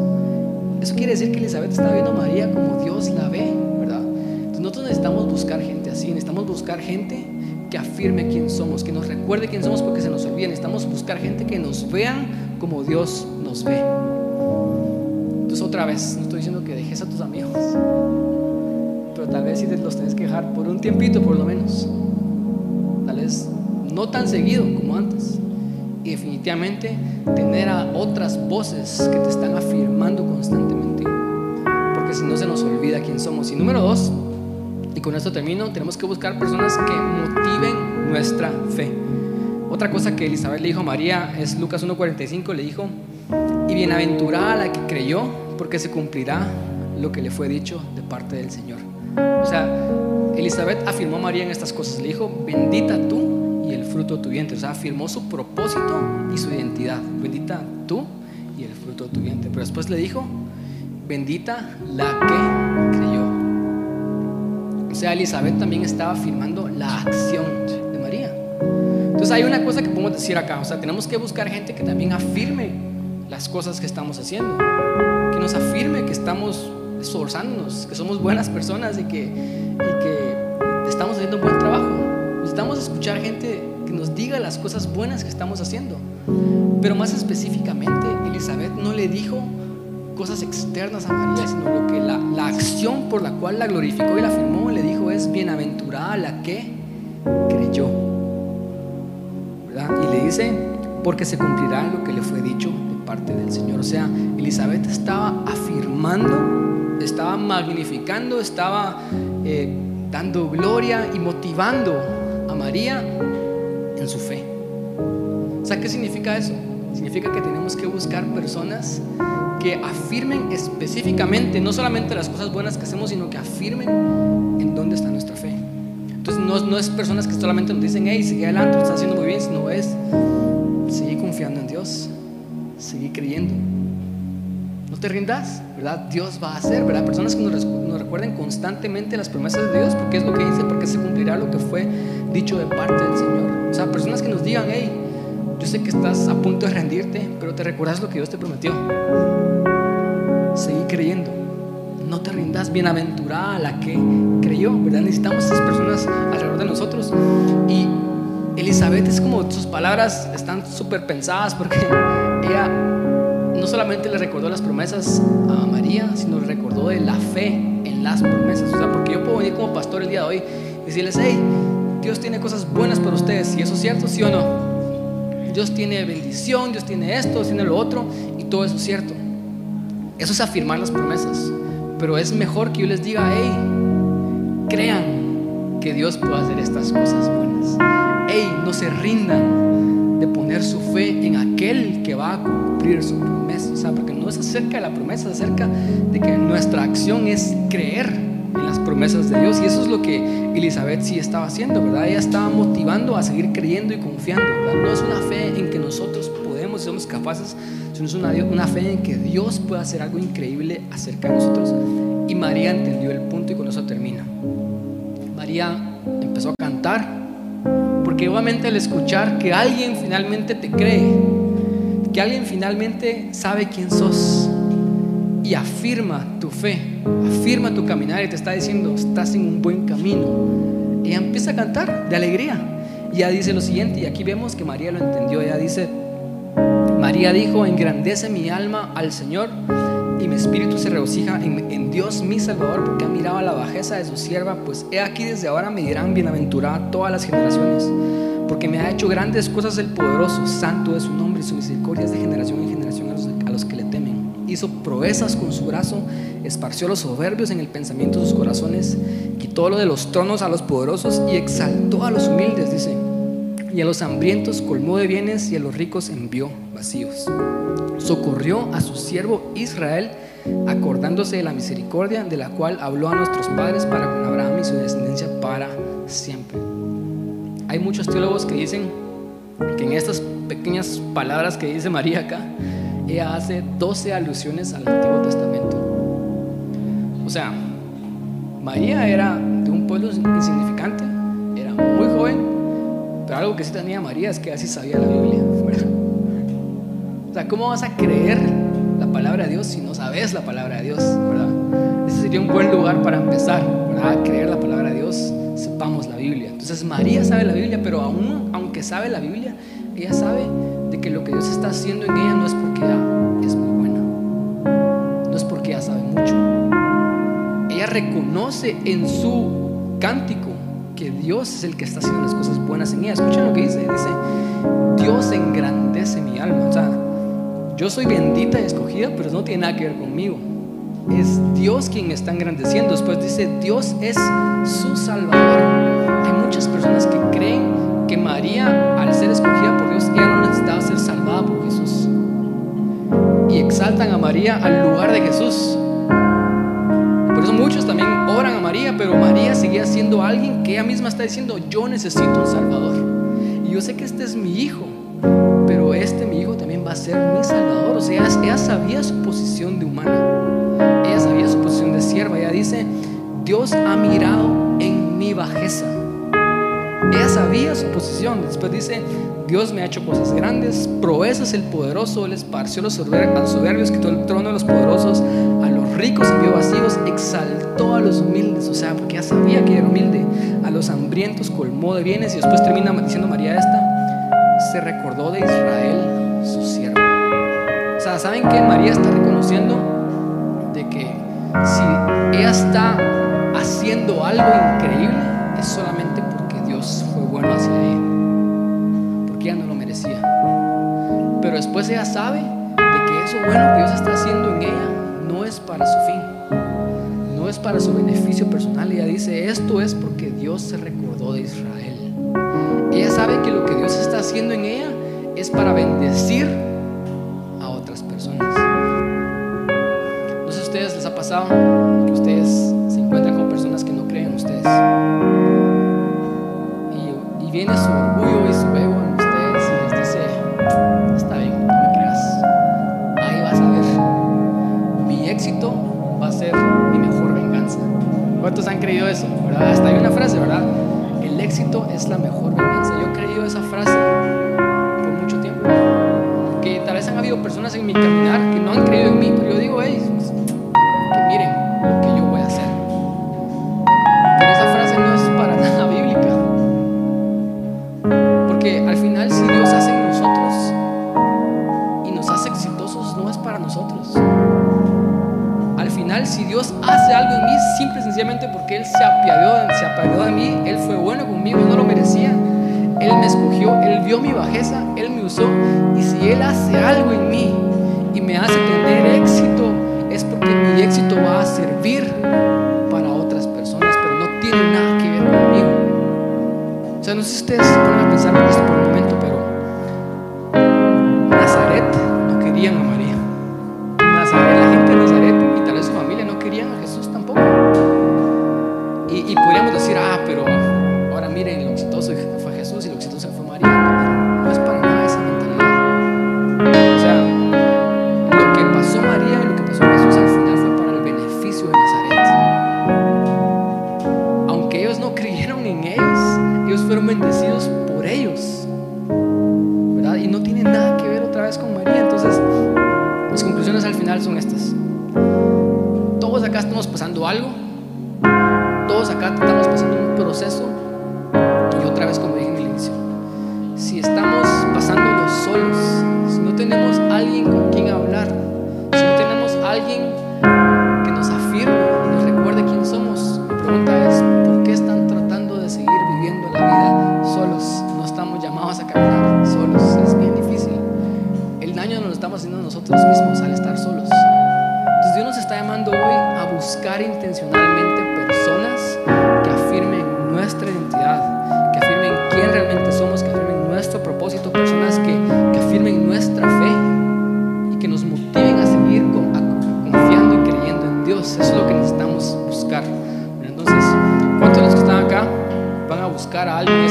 Speaker 1: Eso quiere decir que Elizabeth está viendo a María como Dios la ve, ¿verdad? Entonces nosotros necesitamos buscar gente así, necesitamos buscar gente que afirme quién somos, que nos recuerde quién somos porque se nos olvida. Necesitamos buscar gente que nos vean como Dios nos ve. Entonces otra vez, no estoy diciendo que dejes a tus amigos, pero tal vez sí te los tenés que dejar por un tiempito por lo menos. Tal vez no tan seguido como antes. Y definitivamente tener a otras voces que te están afirmando constantemente. Porque si no se nos olvida quién somos. Y número dos, y con esto termino, tenemos que buscar personas que motiven nuestra fe. Otra cosa que Elizabeth le dijo a María es Lucas 1.45, le dijo, y bienaventurada la que creyó, porque se cumplirá lo que le fue dicho de parte del Señor. O sea, Elizabeth afirmó a María en estas cosas, le dijo, bendita tú fruto de tu vientre. O sea, afirmó su propósito y su identidad. Bendita tú y el fruto de tu vientre. Pero después le dijo, bendita la que creyó. O sea, Elizabeth también estaba afirmando la acción de María. Entonces hay una cosa que podemos decir acá, o sea, tenemos que buscar gente que también afirme las cosas que estamos haciendo, que nos afirme que estamos esforzándonos, que somos buenas personas y que, y que estamos haciendo un buen trabajo. Necesitamos escuchar gente nos diga las cosas buenas que estamos haciendo. Pero más específicamente, Elizabeth no le dijo cosas externas a María, sino lo que la, la acción por la cual la glorificó y la afirmó, le dijo es bienaventurada la que creyó. ¿Verdad? Y le dice, porque se cumplirá lo que le fue dicho de parte del Señor. O sea, Elizabeth estaba afirmando, estaba magnificando, estaba eh, dando gloria y motivando a María su fe. O sea, ¿qué significa eso? Significa que tenemos que buscar personas que afirmen específicamente, no solamente las cosas buenas que hacemos, sino que afirmen en dónde está nuestra fe. Entonces no, es personas que solamente nos dicen, hey, sigue adelante, estás haciendo muy bien, sino es seguir confiando en Dios, seguir creyendo. No te rindas, ¿verdad? Dios va a hacer, ¿verdad? Personas que nos, nos recuerden constantemente las promesas de Dios, porque es lo que dice, porque se cumplirá lo que fue dicho de parte del Señor. O sea, personas que nos digan, hey, yo sé que estás a punto de rendirte, pero te recuerdas lo que Dios te prometió. Seguí creyendo. No te rindas, bienaventurada la que creyó, ¿verdad? Necesitamos esas personas alrededor de nosotros. Y Elizabeth es como sus palabras están súper pensadas porque ella no solamente le recordó las promesas a María, sino le recordó de la fe en las promesas. O sea, porque yo puedo venir como pastor el día de hoy y decirles, hey, Dios tiene cosas buenas para ustedes. ¿Y eso es cierto, sí o no? Dios tiene bendición, Dios tiene esto, Dios tiene lo otro, y todo eso es cierto. Eso es afirmar las promesas. Pero es mejor que yo les diga, hey, crean que Dios puede hacer estas cosas buenas. Hey, no se rindan de poner su fe en aquel que va a cumplir su promesa. O sea, porque no es acerca de la promesa, es acerca de que nuestra acción es creer promesas de Dios. Y eso es lo que Elizabeth sí estaba haciendo, ¿verdad? Ella estaba motivando a seguir creyendo y confiando, ¿verdad? No es una fe en que nosotros podemos y somos capaces, sino es una, una fe en que Dios puede hacer algo increíble acerca de nosotros. Y María entendió el punto y con eso termina. María empezó a cantar, porque obviamente al escuchar que alguien finalmente te cree, que alguien finalmente sabe quién sos y afirma tu fe, afirma tu caminar y te está diciendo, estás en un buen camino, ella empieza a cantar de alegría. Y ella dice lo siguiente, y aquí vemos que María lo entendió, ella dice, María dijo, engrandece mi alma al Señor y mi espíritu se regocija en, Dios mi Salvador porque ha mirado a la bajeza de su sierva, pues he aquí desde ahora me dirán bienaventurada todas las generaciones, porque me ha hecho grandes cosas el poderoso, santo es su nombre y su misericordia es de generación en generación proezas con su brazo, esparció los soberbios en el pensamiento de sus corazones, quitó lo de los tronos a los poderosos y exaltó a los humildes, dice y a los hambrientos colmó de bienes y a los ricos envió vacíos. Socorrió a su siervo Israel, acordándose de la misericordia de la cual habló a nuestros padres para con Abraham y su descendencia para siempre. Hay muchos teólogos que dicen que en estas pequeñas palabras que dice María acá, ella hace 12 alusiones al Antiguo Testamento. O sea, María era de un pueblo insignificante, era muy joven, pero algo que sí tenía María es que así sabía la Biblia. O sea, ¿cómo vas a creer la palabra de Dios si no sabes la palabra de Dios? ¿verdad? Ese sería un buen lugar para empezar, ¿verdad? creer la palabra de Dios, sepamos la Biblia. Entonces María sabe la Biblia, pero aún aunque sabe la Biblia, ella sabe de que lo que Dios está haciendo en ella no es porque ella es muy buena, no es porque ella sabe mucho. Ella reconoce en su cántico que Dios es el que está haciendo las cosas buenas en ella. Escuchen lo que dice. Dice, Dios engrandece mi alma. O sea, yo soy bendita y escogida, pero no tiene nada que ver conmigo. Es Dios quien me está engrandeciendo. Después dice, Dios es su salvador. Hay muchas personas que creen que María, al ser escogida por Dios, ella no necesitaba ser salvada por Jesús. Y exaltan a María al lugar de Jesús. Por eso muchos también oran a María, pero María seguía siendo alguien que ella misma está diciendo, yo necesito un Salvador. Y yo sé que este es mi hijo, pero este mi hijo también va a ser mi Salvador. O sea, ella, sabía su posición de humana, ella sabía su posición de sierva. Ella dice, Dios ha mirado en mi bajeza. Ella sabía su posición. Después dice, Dios me ha hecho cosas grandes, proezas el poderoso, Él esparció los soberbios, quitó el trono de los poderosos, a los ricos envió vacíos, exaltó a los humildes, o sea, porque ya sabía que era humilde, a los hambrientos colmó de bienes y después termina diciendo María esta, se recordó de Israel, su siervo. O sea, ¿saben que María está reconociendo de que si ella está haciendo algo increíble, después ella sabe de que eso bueno que Dios está haciendo en ella no es para su fin, no es para su beneficio personal. Ella dice, esto es porque Dios se recordó de Israel. Ella sabe que lo que Dios está haciendo en ella es para bendecir a otras personas. ustedes les ha pasado que ustedes se encuentran con personas que no creen en ustedes. Y viene su orgullo ¿Cuántos han creído eso? ¿verdad? Hasta hay una frase, ¿verdad? El éxito es la mejor venganza. Yo he creído esa frase por mucho tiempo. Que tal vez han habido personas en mi caminar que no han creído en mí, pero yo digo, hey, sencillamente porque Él se apiadó, se apiadó de mí, Él fue bueno conmigo, no lo merecía. Él me escogió, Él vio mi bajeza, Él me usó. Y si Él hace algo en mí y me hace tener éxito, es porque mi éxito va a servir para otras personas, pero no tiene nada que ver conmigo. O sea, no sé si ustedes se a pensar en esto pasando algo. Todos acá estamos pasando un proceso. Y otra vez, como dije en el inicio, si estamos pasándolo solos, si no tenemos alguien con quien hablar, si no tenemos alguien buscar intencionalmente personas que afirmen nuestra identidad, que afirmen quién realmente somos, que afirmen nuestro propósito, personas que, que afirmen nuestra fe y que nos motiven a seguir confiando y creyendo en Dios. Eso es lo que necesitamos buscar. Entonces, ¿cuántos de los que están acá van a buscar a alguien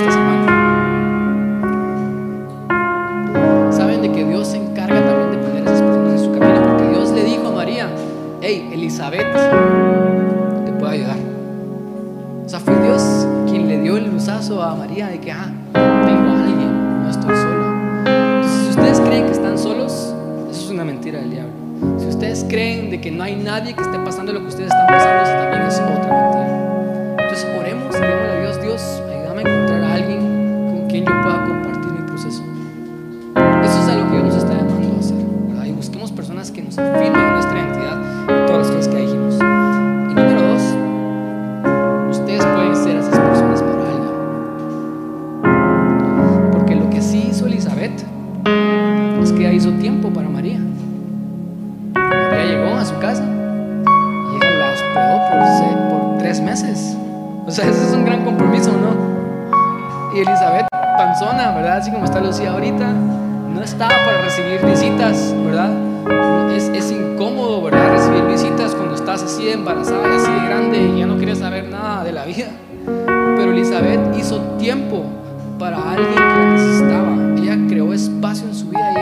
Speaker 1: nadie que esté pasando lo que ustedes están pasando, sea, ese es un gran compromiso, ¿no? Y Elizabeth panzona, ¿verdad? Así como está Lucía ahorita, no estaba para recibir visitas, ¿verdad? Es, incómodo, ¿verdad? Recibir visitas cuando estás así embarazada y así de grande y ya no quieres saber nada de la vida. Pero Elizabeth hizo tiempo para alguien que la necesitaba. Ella creó espacio en su vida y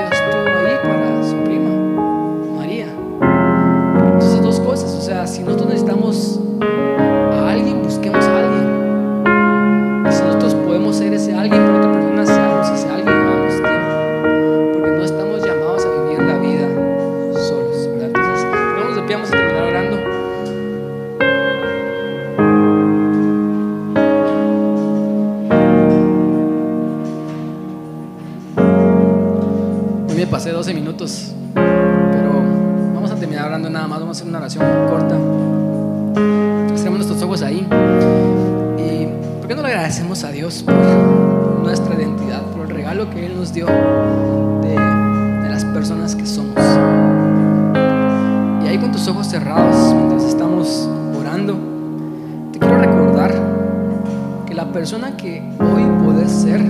Speaker 1: persona que hoy podés ser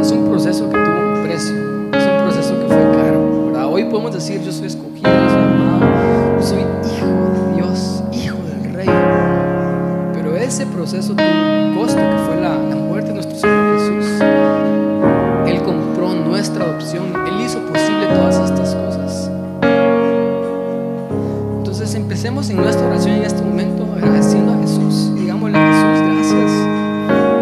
Speaker 1: es un proceso que tuvo un precio, es un proceso que fue caro. ¿verdad? Hoy podemos decir, yo soy escogido, yo soy amado, soy hijo de Dios, hijo del rey. Pero ese proceso tuvo un costo que fue la, la muerte de nuestro Señor Jesús. Él compró nuestra adopción, Él hizo posible todas estas cosas. Entonces empecemos en nuestra oración en este momento agradeciendo a Jesús digámosle a Jesús, gracias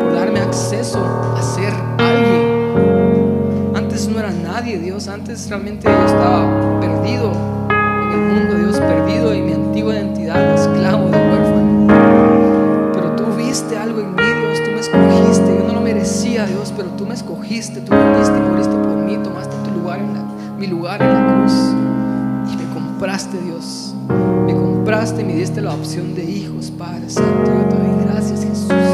Speaker 1: por darme acceso a ser alguien. Antes no era nadie, Dios, antes realmente yo estaba perdido en el mundo, Dios, perdido en mi antigua identidad, esclavo de huérfano. Pero tú viste algo en mí, Dios, tú me escogiste, yo no lo merecía, Dios, pero tú me escogiste, tú viniste y moriste por mí, tomaste tu lugar en la, mi lugar en la cruz y me compraste, Dios compraste y me diste la opción de hijos, Padre Santo. Yo te doy gracias, Jesús.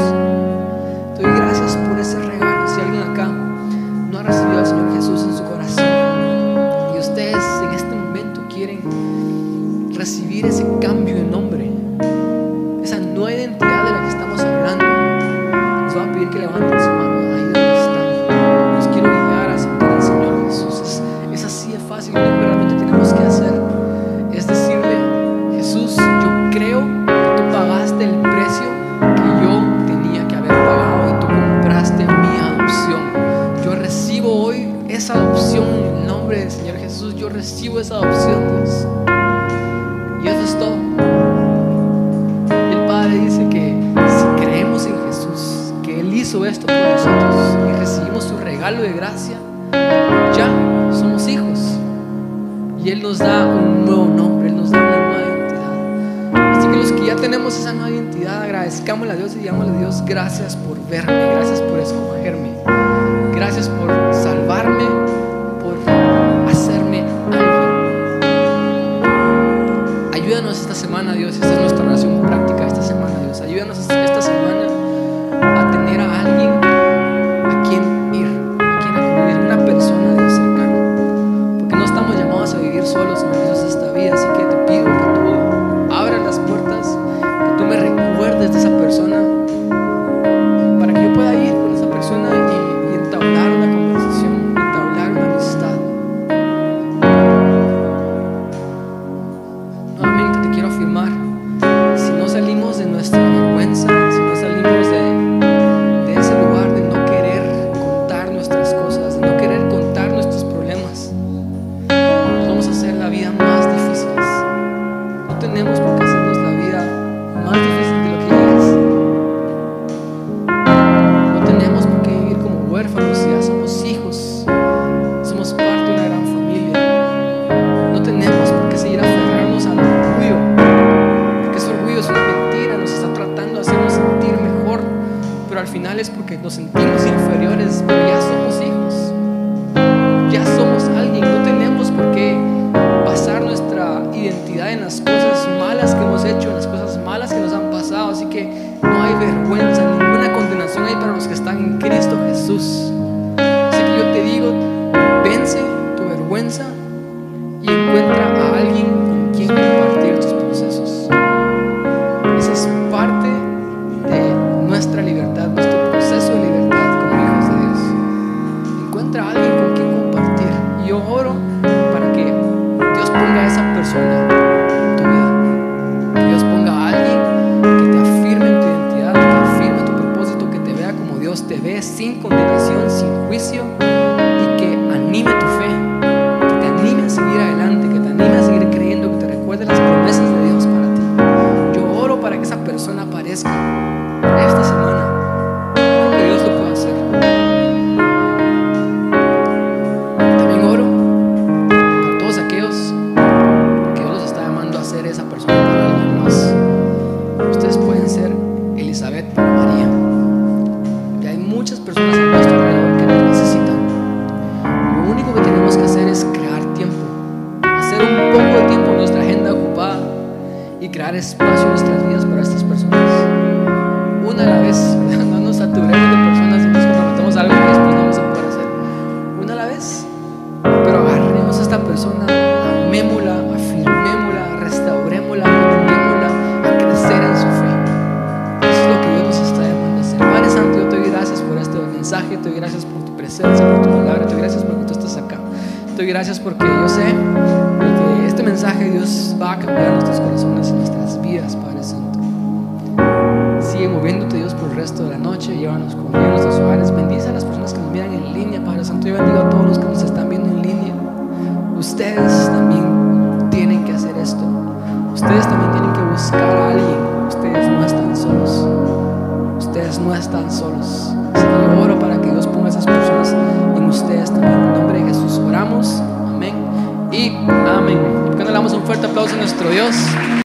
Speaker 1: esta semana, Dios. Esta es nuestra oración práctica esta semana, Dios. Ayúdanos esta semana. incondicional. Né?